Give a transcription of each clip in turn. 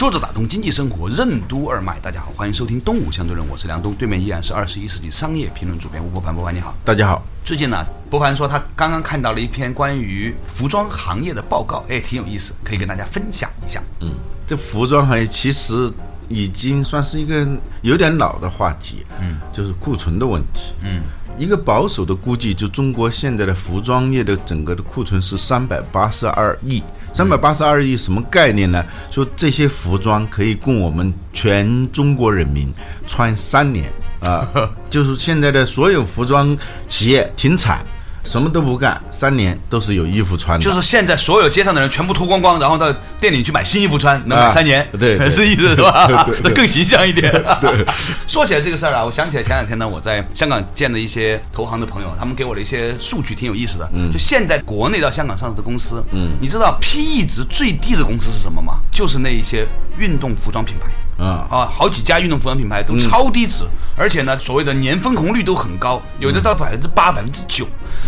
说着打通经济生活任督二脉，大家好，欢迎收听东吴相对论，我是梁东，对面依然是二十一世纪商业评论主编吴伯凡，伯凡你好。大家好。最近呢，博凡说他刚刚看到了一篇关于服装行业的报告，哎，挺有意思，可以跟大家分享一下。嗯，这服装行业其实已经算是一个有点老的话题，嗯，就是库存的问题。嗯，一个保守的估计，就中国现在的服装业的整个的库存是三百八十二亿。三百八十二亿什么概念呢？说这些服装可以供我们全中国人民穿三年啊，就是现在的所有服装企业停产。什么都不干，三年都是有衣服穿的。就是现在所有街上的人全部脱光光，然后到店里去买新衣服穿，能买三年，对，是意思是吧？那更形象一点。对，说起来这个事儿啊，我想起来前两天呢，我在香港见的一些投行的朋友，他们给我的一些数据挺有意思的。嗯，就现在国内到香港上市的公司，嗯，你知道 PE 值最低的公司是什么吗？就是那一些运动服装品牌。啊啊，好几家运动服装品牌都超低值，而且呢，所谓的年分红率都很高，有的到百分之八、百分之九。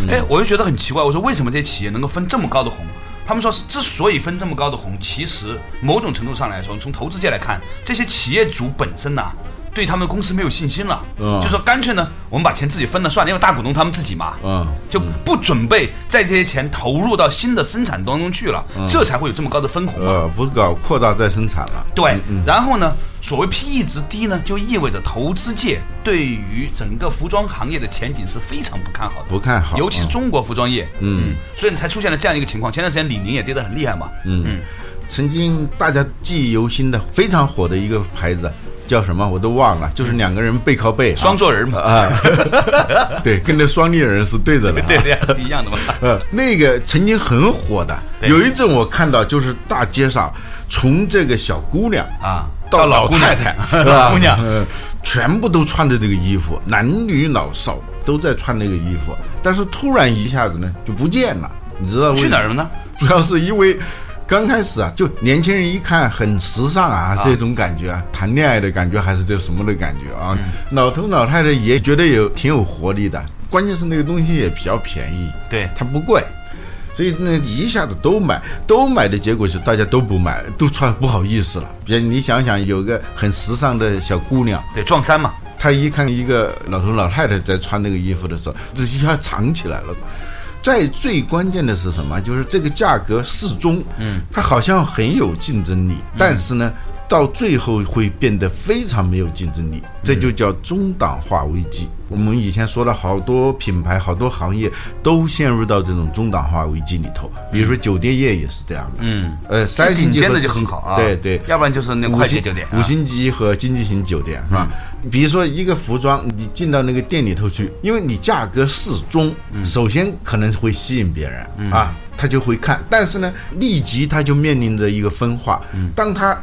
哎，我就觉得很奇怪，我说为什么这些企业能够分这么高的红？他们说，之所以分这么高的红，其实某种程度上来说，从投资界来看，这些企业主本身呐。对他们公司没有信心了，就说干脆呢，我们把钱自己分了算了，因为大股东他们自己嘛，嗯，就不准备在这些钱投入到新的生产当中去了，这才会有这么高的分红呃，不是搞扩大再生产了。对，然后呢，所谓 PE 值低呢，就意味着投资界对于整个服装行业的前景是非常不看好的，不看好，尤其是中国服装业，嗯，所以才出现了这样一个情况。前段时间李宁也跌得很厉害嘛，嗯。嗯，曾经大家记忆犹新的非常火的一个牌子。叫什么我都忘了，就是两个人背靠背，双坐人嘛啊，对，跟那双立人是对着的，对 对，是一样的嘛。呃，那个曾经很火的，有一阵我看到就是大街上从这个小姑娘啊到老太太是吧，姑娘，全部都穿着这个衣服，男女老少都在穿那个衣服，但是突然一下子呢就不见了，你知道去哪儿了呢？主要是因为。刚开始啊，就年轻人一看很时尚啊，这种感觉啊，谈恋爱的感觉还是这什么的感觉啊？老头老太太也觉得有挺有活力的，关键是那个东西也比较便宜，对，它不贵，所以那一下子都买，都买的结果是大家都不买，都穿不好意思了。比如你想想，有个很时尚的小姑娘，对，撞衫嘛，她一看一个老头老太太在穿那个衣服的时候，就一下藏起来了。在最关键的是什么？就是这个价格适中，嗯，它好像很有竞争力，但是呢。到最后会变得非常没有竞争力，这就叫中档化危机。我们以前说了好多品牌、好多行业都陷入到这种中档化危机里头，比如说酒店业也是这样的。嗯，呃，三星级的就很好啊，对对，要不然就是那快捷酒店、五星级和经济型酒店是吧？比如说一个服装，你进到那个店里头去，因为你价格适中，首先可能会吸引别人啊，他就会看，但是呢，立即他就面临着一个分化，当他。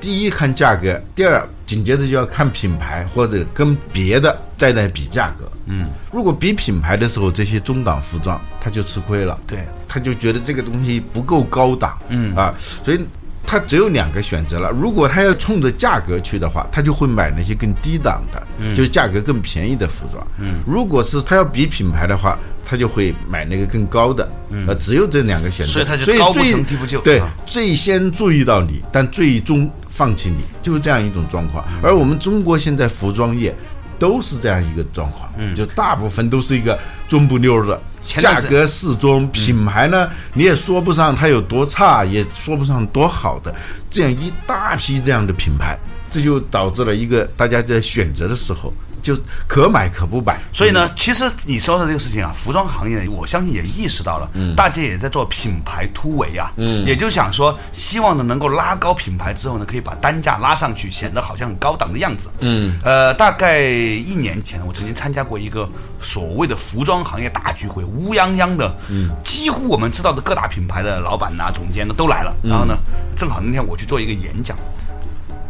第一看价格，第二紧接着就要看品牌或者跟别的再来比价格。嗯，如果比品牌的时候，这些中档服装他就吃亏了。对，他就觉得这个东西不够高档。嗯啊，所以。他只有两个选择了，如果他要冲着价格去的话，他就会买那些更低档的，就是价格更便宜的服装。嗯，如果是他要比品牌的话，他就会买那个更高的。嗯，呃，只有这两个选择，所以他就高不成低不就。对，最先注意到你，但最终放弃你，就是这样一种状况。而我们中国现在服装业都是这样一个状况，嗯，就大部分都是一个中不溜的。价格适中，品牌呢，你也说不上它有多差，也说不上多好的，这样一大批这样的品牌，这就导致了一个大家在选择的时候，就可买可不买。所以呢，其实你说的这个事情啊，服装行业我相信也意识到了，嗯。大家也在做品牌突围啊，嗯，也就想说，希望呢能够拉高品牌之后呢，可以把单价拉上去，显得好像很高档的样子，嗯，呃，大概一年前，我曾经参加过一个所谓的服装行业大聚会，乌泱泱的，嗯，几乎我们知道的各大品牌的老板呐、总监呢都来了，然后呢，正好那天我去做一个演讲。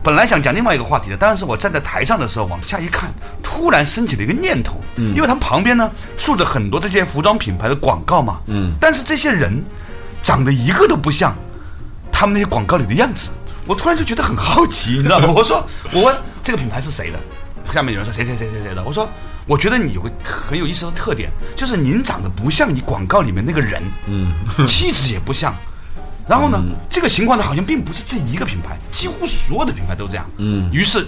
本来想讲另外一个话题的，但是我站在台上的时候往下一看，突然升起了一个念头，嗯，因为他们旁边呢竖着很多这些服装品牌的广告嘛，嗯，但是这些人长得一个都不像他们那些广告里的样子，我突然就觉得很好奇，你知道吗？我说我问这个品牌是谁的，下面有人说谁谁谁谁谁的，我说我觉得你有个很有意思的特点，就是您长得不像你广告里面那个人，嗯，气质也不像。然后呢，这个情况呢，好像并不是这一个品牌，几乎所有的品牌都这样。嗯，于是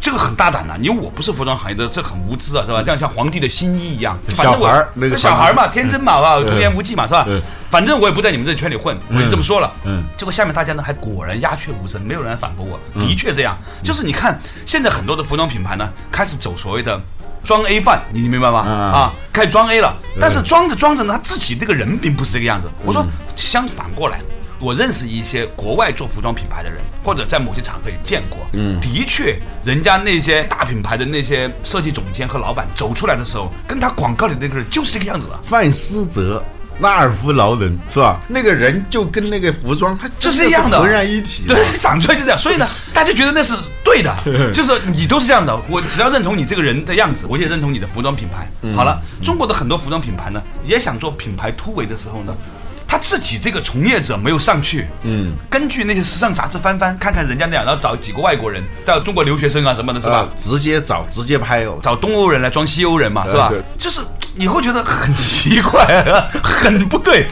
这个很大胆了，因为我不是服装行业的，这很无知啊，是吧？这样像皇帝的新衣一样，小孩儿那个小孩嘛，天真嘛，是吧？童言无忌嘛，是吧？反正我也不在你们这圈里混，我就这么说了。嗯，结果下面大家呢，还果然鸦雀无声，没有人反驳我。的确这样，就是你看现在很多的服装品牌呢，开始走所谓的装 A 范，你明白吗？啊，开始装 A 了，但是装着装着呢，他自己这个人并不是这个样子。我说相反过来。我认识一些国外做服装品牌的人，或者在某些场合也见过。嗯，的确，人家那些大品牌的那些设计总监和老板走出来的时候，跟他广告里那个人就是这个样子的。范思哲、拉尔夫劳伦是吧？那个人就跟那个服装，他就是一样的，浑然一体。对，长出来就这样。所以呢，大家觉得那是对的，就是你都是这样的。我只要认同你这个人的样子，我也认同你的服装品牌。好了，中国的很多服装品牌呢，也想做品牌突围的时候呢。他自己这个从业者没有上去，嗯，根据那些时尚杂志翻翻看看人家那样，然后找几个外国人，到中国留学生啊什么的，是吧？直接找，直接拍哦，找东欧人来装西欧人嘛，是吧？就是你会觉得很奇怪，很不对。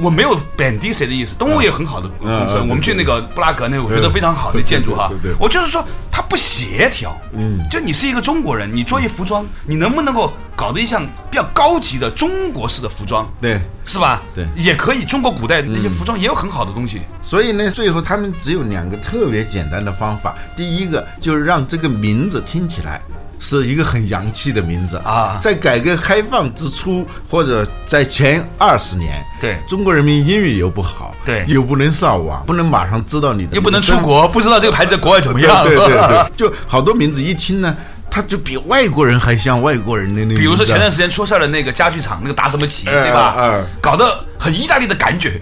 我没有贬低谁的意思，东欧也很好的公司，我们去那个布拉格那个，我觉得非常好的建筑哈。我就是说它不协调，嗯，就你是一个中国人，你做一服装，你能不能够搞得一项比较高级的中国式的服装？对，是吧？对，也可以。中国古代那些服装也有很好的东西，所以呢，最后他们只有两个特别简单的方法。第一个就是让这个名字听起来是一个很洋气的名字啊。在改革开放之初，或者在前二十年，对中国人民英语又不好，对，又不能上网，不能马上知道你的，又不能出国，不知道这个牌子在国外怎么样。对对对，就好多名字一听呢。他就比外国人还像外国人的那，比如说前段时间出事儿的那个家具厂，那个达什么奇，对吧？嗯，搞得很意大利的感觉。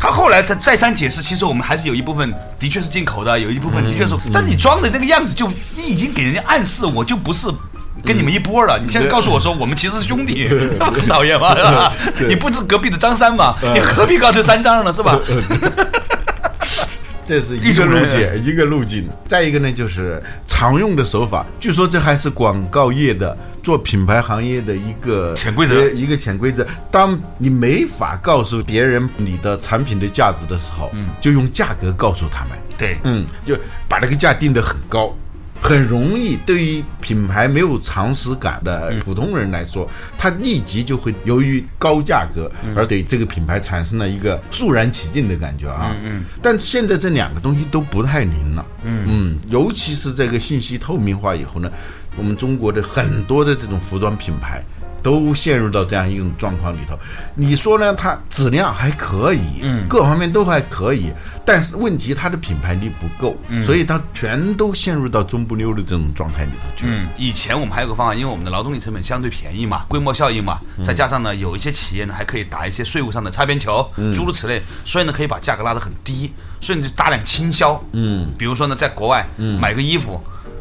他后来他再三解释，其实我们还是有一部分的确是进口的，有一部分的确是，但是你装的那个样子，就你已经给人家暗示，我就不是跟你们一波了。你现在告诉我说我们其实是兄弟，那不 很讨厌 吗？你不是隔壁的张三吗？你何必搞这三张呢，是吧？这是一个路径，一个路径。再一个呢，就是常用的手法。据说这还是广告业的做品牌行业的一个潜规则，一个潜规则。当你没法告诉别人你的产品的价值的时候，嗯，就用价格告诉他们。对，嗯，就把那个价定得很高。很容易，对于品牌没有常识感的普通人来说，他立即就会由于高价格而对这个品牌产生了一个肃然起敬的感觉啊。嗯嗯。但现在这两个东西都不太灵了。嗯嗯。尤其是这个信息透明化以后呢，我们中国的很多的这种服装品牌。都陷入到这样一种状况里头，你说呢？它质量还可以，嗯，各方面都还可以，但是问题它的品牌力不够，所以它全都陷入到中不溜的这种状态里头去。嗯，以前我们还有个方案，因为我们的劳动力成本相对便宜嘛，规模效应嘛，再加上呢，有一些企业呢还可以打一些税务上的擦边球，诸如此类，所以呢可以把价格拉得很低，所以你就大量倾销。嗯，比如说呢，在国外买个衣服。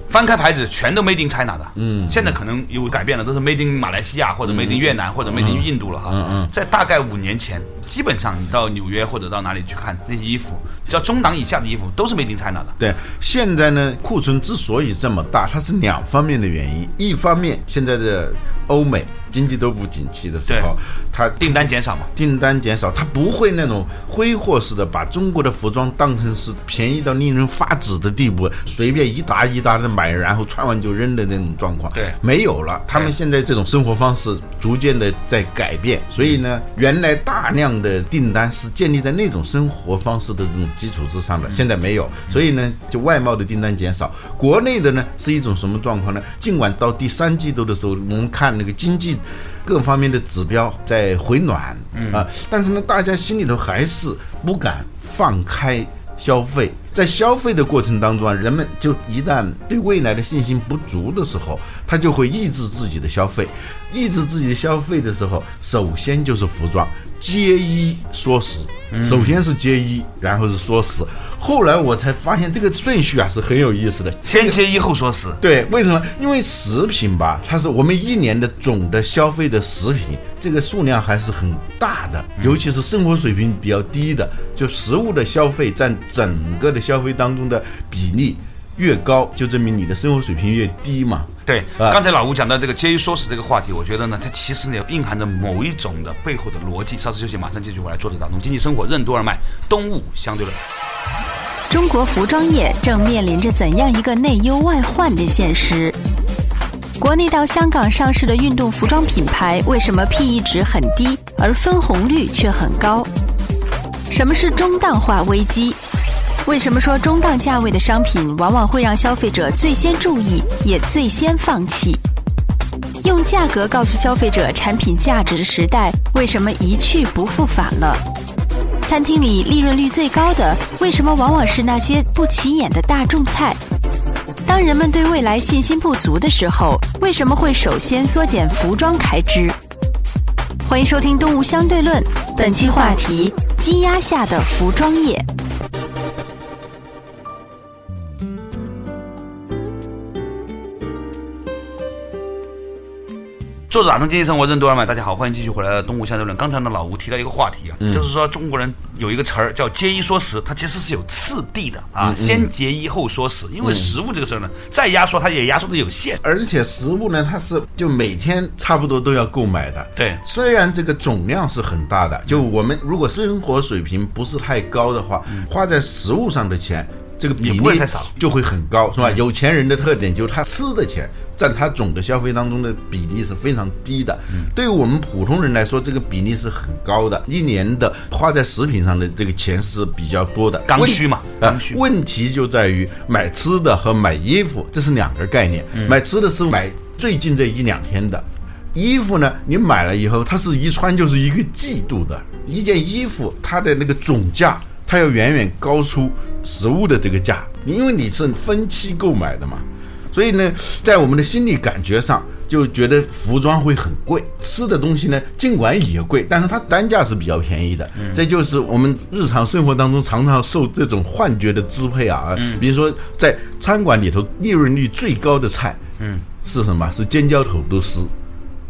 翻开牌子，全都 Made in China 的。嗯，现在可能有改变了，都是 Made in 马来西亚或者 Made in 越南或者 Made in 印度了哈。嗯嗯，在大概五年前，基本上你到纽约或者到哪里去看那些衣服，只要中档以下的衣服都是 Made in China 的。对，现在呢，库存之所以这么大，它是两方面的原因。一方面，现在的欧美经济都不景气的时候，它订单减少嘛，订单减少，它不会那种挥霍式的把中国的服装当成是便宜到令人发指的地步，随便一沓一沓的买，然后穿完就扔的那种状况。对没有了。他们现在这种生活方式逐渐的在改变，所以呢，原来大量的订单是建立在那种生活方式的这种基础之上的，现在没有，所以呢，就外贸的订单减少。国内的呢是一种什么状况呢？尽管到第三季度的时候，我们看那个经济各方面的指标在回暖，啊，但是呢，大家心里头还是不敢放开消费。在消费的过程当中啊，人们就一旦对未来的信心不足的时候，他就会抑制自己的消费。抑制自己的消费的时候，首先就是服装，节衣缩食。首先是节衣，然后是缩食。后来我才发现这个顺序啊是很有意思的。先节衣后缩食。对，为什么？因为食品吧，它是我们一年的总的消费的食品，这个数量还是很大的，尤其是生活水平比较低的，就食物的消费占整个的消费当中的比例越高，就证明你的生活水平越低嘛。对，啊刚才老吴讲到这个节衣缩食这个话题，我觉得呢，它其实呢蕴含着某一种的背后的逻辑。稍事休息，马上继续我来。坐着打通经济生活任督二脉，东吴相对论。中国服装业正面临着怎样一个内忧外患的现实？国内到香港上市的运动服装品牌为什么 PE 值很低，而分红率却很高？什么是中档化危机？为什么说中档价位的商品往往会让消费者最先注意，也最先放弃？用价格告诉消费者产品价值的时代，为什么一去不复返了？餐厅里利润率最高的，为什么往往是那些不起眼的大众菜？当人们对未来信心不足的时候，为什么会首先缩减服装开支？欢迎收听《东吴相对论》，本期话题：积压下的服装业。作者打通经济生活任督二脉，大家好，欢迎继续回来的东吴相对论。刚才呢，老吴提到一个话题啊，就是说中国人有一个词儿叫节衣缩食，它其实是有次第的啊，先节衣后缩食，因为食物这个事儿呢，再压缩它也压缩的有限。而且食物呢，它是就每天差不多都要购买的。对虽然这个总量是很大的，就我们如果生活水平不是太高的话，花在食物上的钱。这个比例太少嗯就会很高，是吧？有钱人的特点就是他吃的钱占他总的消费当中的比例是非常低的。嗯对于我们普通人来说，这个比例是很高的。一年的花在食品上的这个钱是比较多的。刚需嘛刚需啊问题就在于买吃的和买衣服，这是两个概念。买吃的是买最近这一两天的。衣服呢，你买了以后，它是一穿就是一个季度的一件衣服，它的那个总价，它要远远高出实物的这个价，因为你是分期购买的嘛。所以呢，在我们的心理感觉上，就觉得服装会很贵，吃的东西呢，尽管也贵，但是它单价是比较便宜的。这就是我们日常生活当中常常受这种幻觉的支配啊。比如说在餐馆里头，利润率最高的菜，嗯，是什么？是尖椒土豆丝。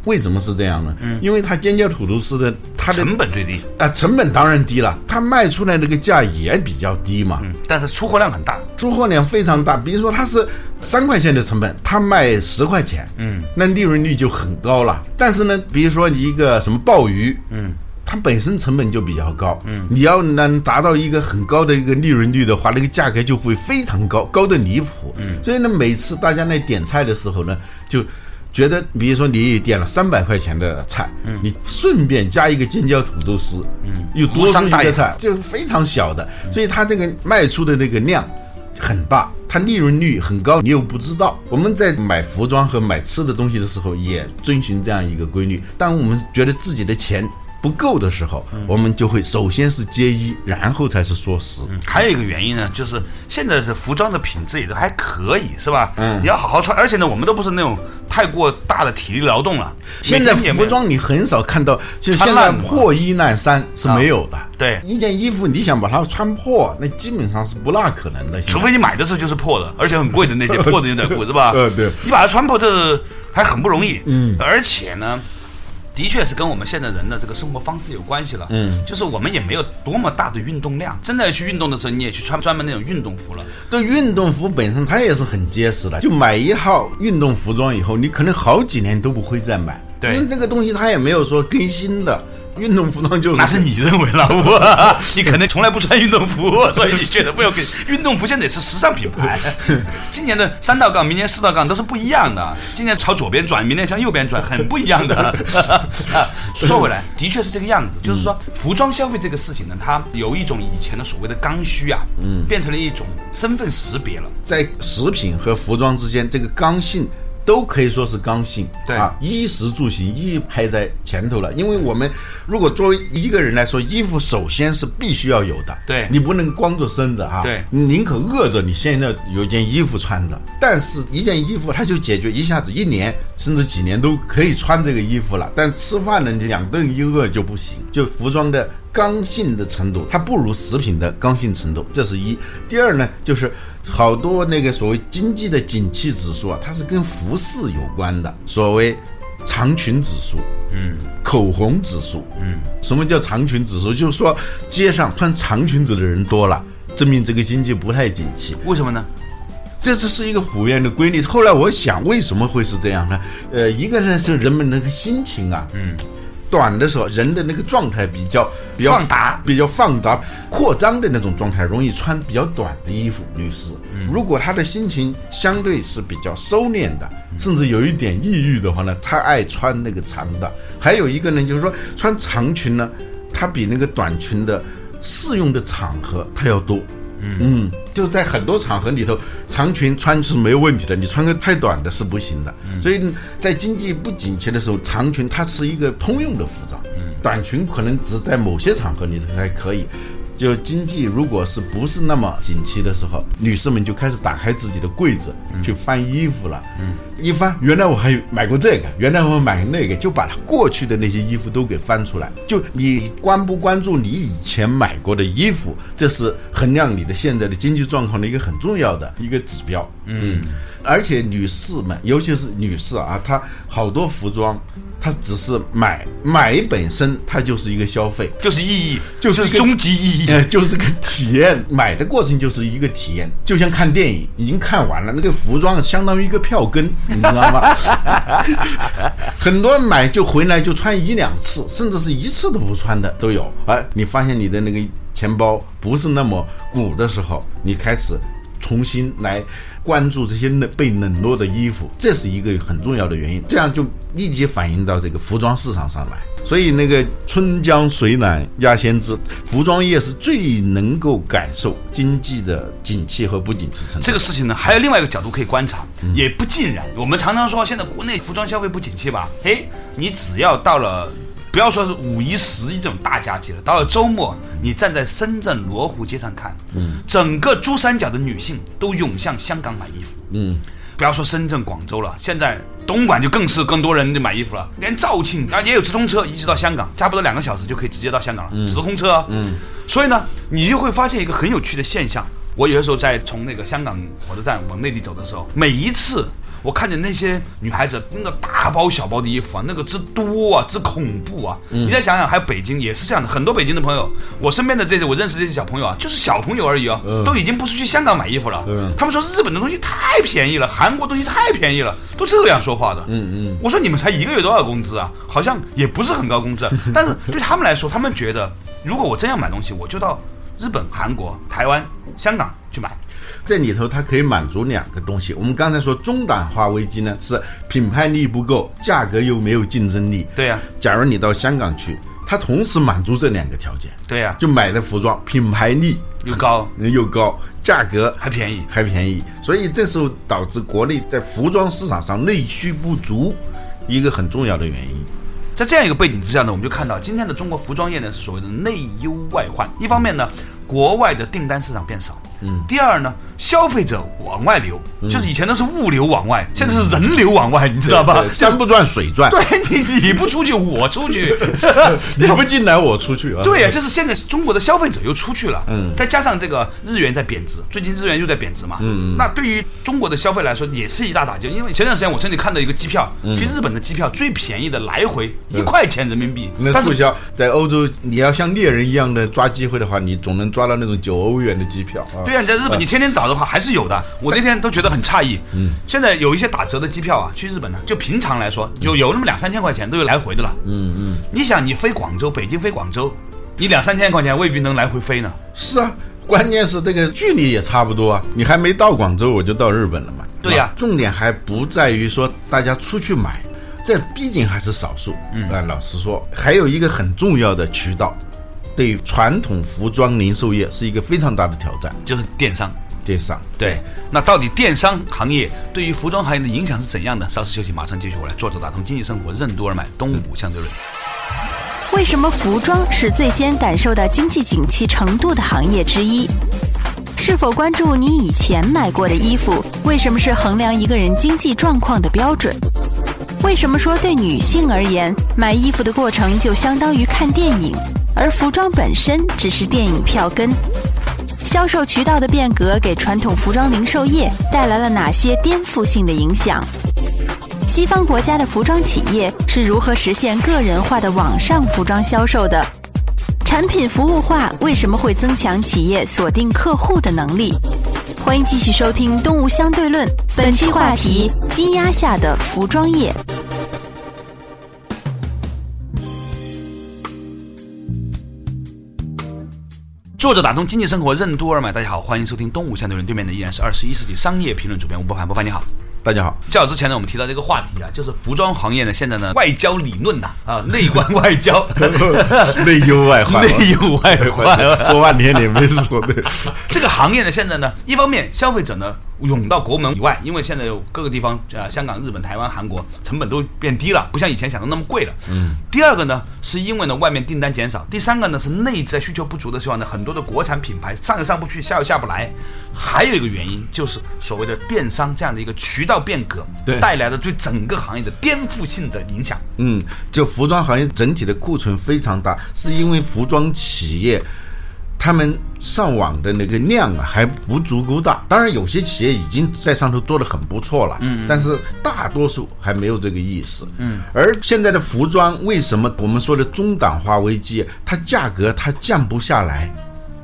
为什么是这样呢？嗯，因为它尖椒土豆丝的它的成本最低，啊成本当然低了，它卖出来那个价也比较低嘛。嗯，但是出货量很大。出货量非常大，比如说它是三块钱的成本，它卖十块钱，嗯，那利润率就很高了。但是呢，比如说你一个什么鲍鱼，嗯。它本身成本就比较高，嗯，你要能达到一个很高的一个利润率的话，那个价格就会非常高，高的离谱，嗯，所以呢，每次大家来点菜的时候呢，就觉得，比如说你点了三百块钱的菜，嗯，你顺便加一个尖椒土豆丝，嗯，又多出一个菜，就非常小的，所以它这个卖出的那个量。很大，它利润率很高，你又不知道。我们在买服装和买吃的东西的时候，也遵循这样一个规律。当我们觉得自己的钱不够的时候，我们就会首先是节衣，然后才是缩食。还有一个原因呢，就是现在的服装的品质也都还可以，是吧？嗯你要好好穿，而且呢，我们都不是那种太过大的体力劳动了。现在服装你很少看到，就现在破衣烂衫是没有的。对一件衣服你想把它穿破，那基本上是不大可能的。除非你买的时候就是破的，而且很贵的那些 破的牛仔裤，是吧？呃对你把它穿破，这还很不容易。嗯，而且呢。的确是跟我们现在人的这个生活方式有关系了，嗯，就是我们也没有多么大的运动量，真的要去运动的时候，你也去穿专门那种运动服了。这运动服本身它也是很结实的，就买一套运动服装以后，你可能好几年都不会再买。对因为那个东西它也没有说更新的。运动服装就是那是你认为了，我 你可能从来不穿运动服，所以你觉得不要给运动服现在也是时尚品牌。今年的三道杠，明年四道杠都是不一样的。今年朝左边转，明年向右边转，很不一样的。啊说回来，的确是这个样子，就是说服装消费这个事情呢，它有一种以前的所谓的刚需啊，嗯，变成了一种身份识别了。在食品和服装之间，这个刚性都可以说是刚性。对啊，衣食住行一排在前头了。因为我们如果作为一个人来说，衣服首先是必须要有的。对你不能光着身子啊。对你宁可饿着，你现在有一件衣服穿着。但是一件衣服它就解决一下子一年甚至几年都可以穿这个衣服了。但吃饭呢，你两顿一饿就不行。就服装的刚性的程度，它不如食品的刚性程度，这是一。第二呢，就是好多那个所谓经济的景气指数啊，它是跟服饰有关的，所谓长裙指数。嗯，口红指数，嗯，什么叫长裙指数？就是说街上穿长裙子的人多了，证明这个经济不太景气。为什么呢？这这是一个普遍的规律。后来我想，为什么会是这样呢？呃，一个呢是人们那个心情啊，嗯，短的时候人的那个状态比较比较放达比较放达、扩张的那种状态，容易穿比较短的衣服。女士，如果她的心情相对是比较收敛的，甚至有一点抑郁的话呢，她爱穿那个长的。还有一个呢，就是说穿长裙呢，它比那个短裙的适用的场合它要多。嗯，就在很多场合里头，长裙穿是没有问题的，你穿个太短的是不行的。所以在经济不景气的时候，长裙它是一个通用的服装，短裙可能只在某些场合里头还可以。就经济如果是不是那么景气的时候，女士们就开始打开自己的柜子去翻衣服了。嗯，一翻，原来我还买过这个，原来我买那个，就把它过去的那些衣服都给翻出来。就你关不关注你以前买过的衣服，这是衡量你的现在的经济状况的一个很重要的一个指标。嗯，而且女士们，尤其是女士啊，她好多服装，她只是买买本身，它就是一个消费。就是意义，就是终极意义。呃，就是个体验，买的过程就是一个体验，就像看电影，已经看完了，那个服装相当于一个票根，你知道吗？很多人买就回来就穿一两次，甚至是一次都不穿的都有。哎，你发现你的那个钱包不是那么鼓的时候，你开始重新来关注这些冷被冷落的衣服，这是一个很重要的原因。这样就立即反映到这个服装市场上来。所以那个春江水暖鸭先知，服装业是最能够感受经济的景气和不景气程度。这个事情呢，还有另外一个角度可以观察，也不尽然。我们常常说现在国内服装消费不景气吧？诶，你只要到了，不要说是五一、十一这种大假期了，到了周末，你站在深圳罗湖街上看，嗯，整个珠三角的女性都涌向香港买衣服，嗯，不要说深圳、广州了，现在东莞就更是更多人就买衣服了，连肇庆啊也有直通车，一直到香港，差不多两个小时就可以直接到香港了，直通车、嗯，所以呢，你就会发现一个很有趣的现象。我有的时候在从那个香港火车站往内地走的时候，每一次我看见那些女孩子那个大包小包的衣服啊，那个之多啊，之恐怖啊！你再想想，还有北京也是这样的，很多北京的朋友，我身边的这些我认识这些小朋友啊，就是小朋友而已啊，都已经不是去香港买衣服了。嗯他们说日本的东西太便宜了，韩国东西太便宜了，都这样说话的。嗯嗯，我说你们才一个月多少工资啊？好像也不是很高工资，啊 但是对他们来说，他们觉得如果我真要买东西，我就到日本、韩国、台湾、香港去买。这里头它可以满足两个东西。我们刚才说中档化危机呢，是品牌力不够，价格又没有竞争力。对呀、假如你到香港去，它同时满足这两个条件，对呀、就买的服装品牌力又高又高，价格还便宜。还便宜，所以这时候导致国内在服装市场上内需不足，一个很重要的原因。在这样一个背景之下呢，我们就看到今天的中国服装业呢是所谓的内忧外患。一方面呢，国外的订单市场变少；嗯，第二呢，消费者往外流，就是以前都是物流往外，现在是人流往外，你知道吧对？山不转水转，对你你不出去，我出去。你不进来我出去啊。对呀、就是现在中国的消费者又出去了，嗯，再加上这个日元在贬值，最近日元又在贬值嘛，嗯，那对于中国的消费来说也是一大打击。因为前段时间我甚至看到一个机票，去日本的机票最便宜的来回一块钱人民币，那促销在欧洲，你要像猎人一样的抓机会的话，你总能抓到那种九欧元的机票啊。对呀、你在日本，你天天倒的话还是有的。我那天都觉得很诧异。嗯，现在有一些打折的机票啊，去日本呢，就平常来说，有有那么两三千块钱都有来回的了。嗯嗯，你想，你飞广州，北京飞广州，你两三千块钱未必能来回飞呢。是啊，关键是这个距离也差不多啊，你还没到广州我就到日本了嘛。对呀啊重点还不在于说大家出去买，这毕竟还是少数。嗯啊，老实说，还有一个很重要的渠道，对传统服装零售业是一个非常大的挑战。就是电商。电商，对，那到底电商行业对于服装行业的影响是怎样的？稍事休息，马上继续回来。作者打通经济生活，任督二脉，东吴相对论。为什么服装是最先感受到经济景气程度的行业之一？是否关注你以前买过的衣服？为什么是衡量一个人经济状况的标准？为什么说对女性而言，买衣服的过程就相当于看电影，而服装本身只是电影票根？销售渠道的变革给传统服装零售业带来了哪些颠覆性的影响？西方国家的服装企业是如何实现个人化的网上服装销售的？产品服务化为什么会增强企业锁定客户的能力？欢迎继续收听《东吴相对论》，本期话题：积压下的服装业。作者打通经济生活，任督二脉。大家好，欢迎收听东吴相对论，对面的依然是二十一世纪商业评论主编吴伯凡。伯凡你好。大家好，较早之前呢，我们提到这个话题啊，就是服装行业呢，现在呢，外交理论呐，啊，内观外交，内忧外患，内忧外患，说半天你没说对。这个行业呢，现在呢，一方面消费者呢涌到国门以外，因为现在有各个地方啊、呃，香港、日本、台湾、韩国成本都变低了，不像以前想的那么贵了。嗯。第二个呢，是因为呢外面订单减少；第三个呢是内在需求不足的时候呢，很多的国产品牌上又上不去，下又下不来。还有一个原因就是所谓的电商这样的一个渠道变革对带来的对整个行业的颠覆性的影响。嗯，就服装行业整体的库存非常大，是因为服装企业他们上网的那个量啊还不足够大。当然，有些企业已经在上头做的很不错了，嗯，但是大多数还没有这个意识，嗯。而现在的服装为什么我们说的中档化危机，它价格它降不下来？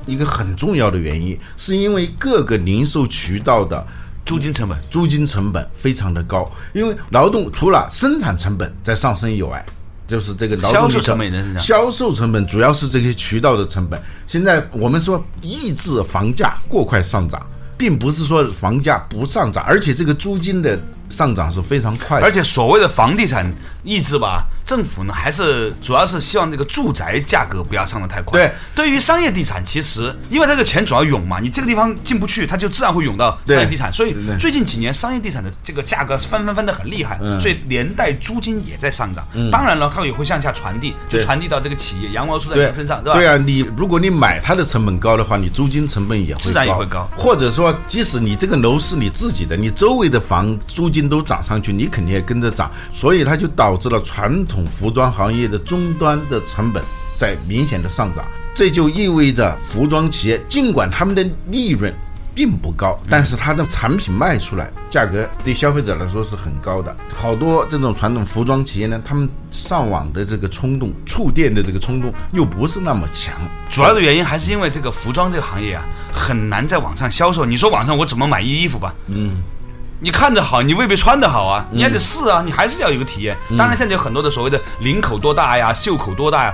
一个很重要的原因，是因为各个零售渠道的租金成本，租金成本非常的高，因为劳动除了生产成本在上升以外，就是这个劳动力销售成本也在销售成本主要是这些渠道的成本。现在我们说抑制房价过快上涨，并不是说房价不上涨，而且这个租金的上涨是非常快的。而且所谓的房地产抑制吧，政府呢还是主要是希望这个住宅价格不要上得太快。对，对于商业地产，其实因为它这个钱主要涌嘛，你这个地方进不去，它就自然会涌到商业地产。所以最近几年商业地产的这个价格翻翻翻的很厉害，嗯。所以连带租金也在上涨。当然了，它也会向下传递，就传递到这个企业羊毛出在羊身上，是吧？对啊，你如果你买它的成本高的话，你租金成本也会，自然也会高。或者说，即使你这个楼是你自己的，你周围的房租金都涨上去，你肯定也跟着涨，所以它就导致了传统服装行业的终端的成本在明显的上涨。这就意味着服装企业尽管他们的利润并不高，但是它的产品卖出来价格对消费者来说是很高的。好多这种传统服装企业呢，他们上网的这个冲动、触电的这个冲动又不是那么强。主要的原因还是因为这个服装这个行业啊，很难在网上销售。你说网上我怎么买衣服吧？嗯。你看着好，你未必穿得好啊，你还得试啊，你还是要有个体验。当然，现在有很多的所谓的领口多大呀、袖口多大呀，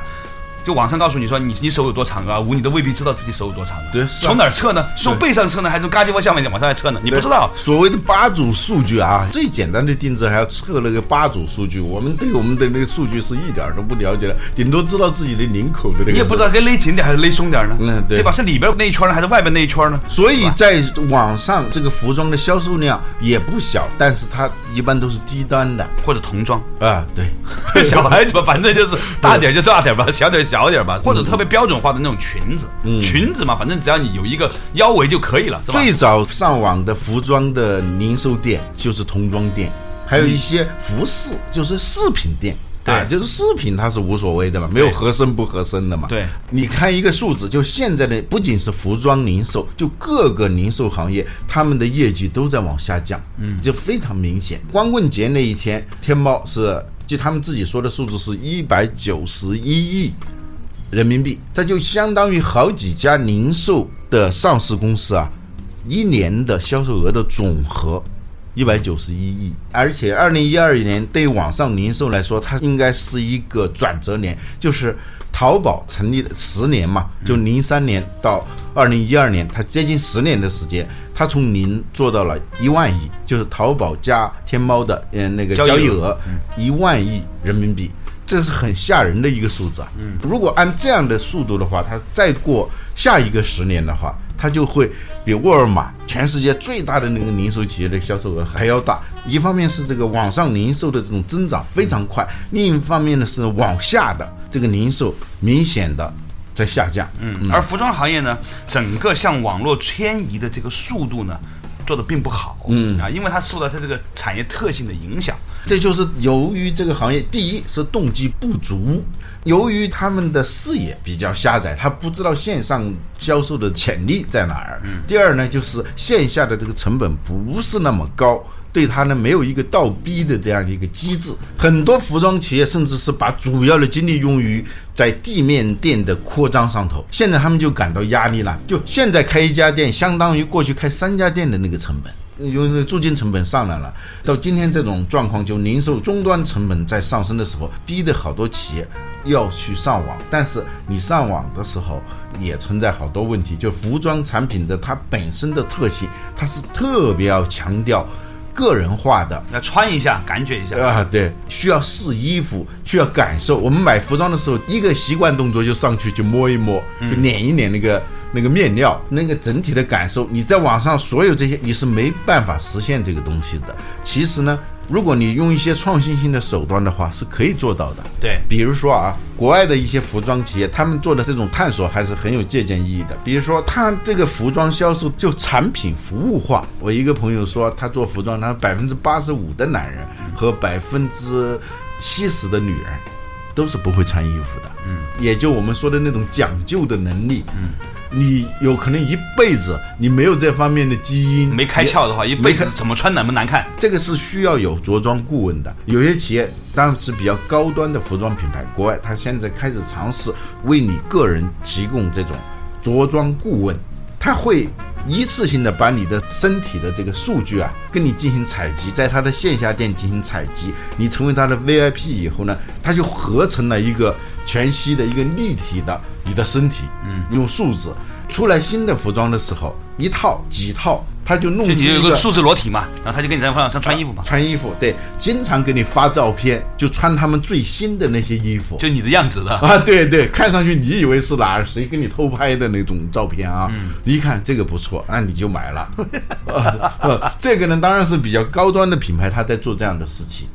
就网上告诉你说你你手有多长啊，五你都未必知道自己手有多长的。对从哪儿测呢？是从背上测呢，还是从嘎叽窝下面往上来测呢？你不知道。所谓的八组数据啊，最简单的定制还要测那个八组数据。我们对我们的那个数据是一点儿都不了解的，顶多知道自己的领口的那个。你也不知道该勒紧点还是勒松点呢？嗯对吧？是里边那一圈呢，还是外边那一圈呢？所以在网上这个服装的销售量也不小，但是它一般都是低端的或者童装，啊。对，小孩子吧，反正就是大点就大点吧，小点小点吧，或者特别标准化的那种裙子，裙子嘛，反正只要你有一个腰围就可以了，是吧？最早上网的服装的零售店就是童装店，还有一些服饰就是饰品店。对啊，就是饰品它是无所谓的嘛，没有合身不合身的嘛。对，你看一个数字，就现在的不仅是服装零售，就各个零售行业，他们的业绩都在往下降，嗯，就非常明显。光棍节那一天，天猫是就他们自己说的数字是一百九十一亿人民币，它就相当于好几家零售的上市公司啊，一年的销售额的总和。一百九十一亿，而且二零一二年对网上零售来说，它应该是一个转折年，就是淘宝成立的十年嘛，就零三年到二零一二年，它接近十年的时间，它从零做到了一万亿，就是淘宝加天猫的嗯那个交易额。一万亿人民币，这是很吓人的一个数字啊。嗯如果按这样的速度的话，它再过下一个十年的话。它就会比沃尔玛全世界最大的那个零售企业的销售额还要大。一方面是这个网上零售的这种增长非常快，另一方面呢是往下的这个零售明显的在下降。嗯，而服装行业呢，整个向网络迁移的这个速度呢，做的并不好。嗯啊，因为它受到它这个产业特性的影响。这就是由于这个行业，第一是动机不足，由于他们的视野比较狭窄，他不知道线上销售的潜力在哪儿。第二呢，就是线下的这个成本不是那么高，对他呢没有一个倒逼的这样一个机制。很多服装企业甚至是把主要的精力用于在地面店的扩张上头，现在他们就感到压力了。就现在开一家店，相当于过去开三家店的那个成本。因为租金成本上来了，到今天这种状况，就零售终端成本在上升的时候，逼得好多企业要去上网。但是你上网的时候，也存在好多问题。就服装产品的它本身的特性，它是特别要强调个人化的，要穿一下感觉一下啊，对，需要试衣服，需要感受。我们买服装的时候，一个习惯动作就上去就摸一摸，就捻一捻那个。那个面料，那个整体的感受，你在网上所有这些你是没办法实现这个东西的。其实呢，如果你用一些创新性的手段的话，是可以做到的。对，比如说啊，国外的一些服装企业，他们做的这种探索还是很有借鉴意义的。比如说，他这个服装销售就产品服务化。我一个朋友说，他做服装，他百分之八十五的男人和百分之七十的女人都是不会穿衣服的。嗯，也就我们说的那种讲究的能力。嗯。你有可能一辈子你没有这方面的基因，没开窍的话，一辈子怎么穿难不难看？这个是需要有着装顾问的。有些企业当然是比较高端的服装品牌，国外他现在开始尝试为你个人提供这种着装顾问，他会一次性的把你的身体的这个数据啊，跟你进行采集，在他的线下店进行采集，你成为他的 VIP 以后呢，他就合成了一个全息的一个立体的。你的身体，嗯，用数字出来新的服装的时候，一套几套，他就弄出你有个数字裸体嘛，然后他就给你在网上穿衣服嘛，穿衣服，对，经常给你发照片，就穿他们最新的那些衣服，就你的样子的。啊，对对，看上去你以为是哪谁给你偷拍的那种照片啊，嗯，一看这个不错，那你就买了，这个呢当然是比较高端的品牌，他在做这样的事情。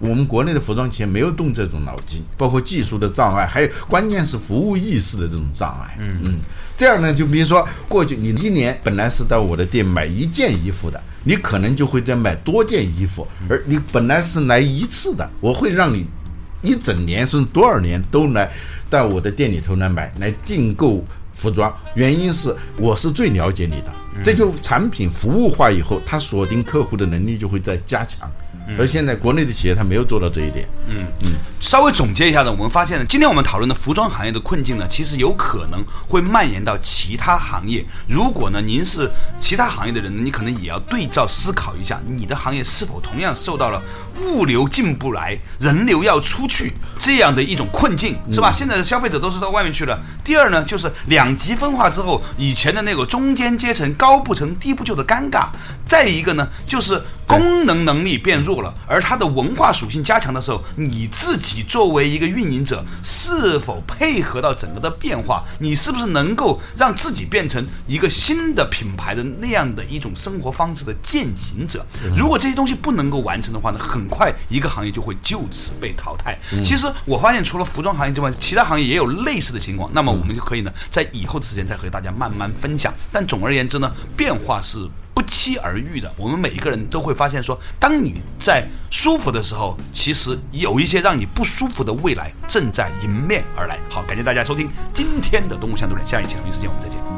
我们国内的服装企业没有动这种脑筋，包括技术的障碍，还有关键是服务意识的这种障碍。嗯。嗯，这样呢，就比如说过去你一年本来是到我的店买一件衣服的，你可能就会在买多件衣服，而你本来是来一次的，我会让你一整年甚至多少年都来到我的店里头来买来订购服装，原因是我是最了解你的，这就产品服务化以后，它锁定客户的能力就会在加强。而现在国内的企业它没有做到这一点。嗯嗯，稍微总结一下呢，我们发现呢，今天我们讨论的服装行业的困境呢，其实有可能会蔓延到其他行业。如果呢，您是其他行业的人，你可能也要对照思考一下，你的行业是否同样受到了物流进不来、人流要出去这样的一种困境，是吧？现在的消费者都是到外面去了。第二呢，就是两极分化之后，以前的那个中间阶层高不成低不就的尴尬。再一个呢，就是功能能力变弱。了，而它的文化属性加强的时候，你自己作为一个运营者，是否配合到整个的变化？你是不是能够让自己变成一个新的品牌的那样的一种生活方式的践行者？如果这些东西不能够完成的话呢，很快一个行业就会就此被淘汰。其实我发现，除了服装行业之外，其他行业也有类似的情况。那么我们就可以呢，在以后的时间再和大家慢慢分享。但总而言之呢，变化是。不期而遇的，我们每一个人都会发现，说当你在舒服的时候，其实有一些让你不舒服的未来正在迎面而来。好，感谢大家收听今天的《动物相对论》，下一期同一时间我们再见。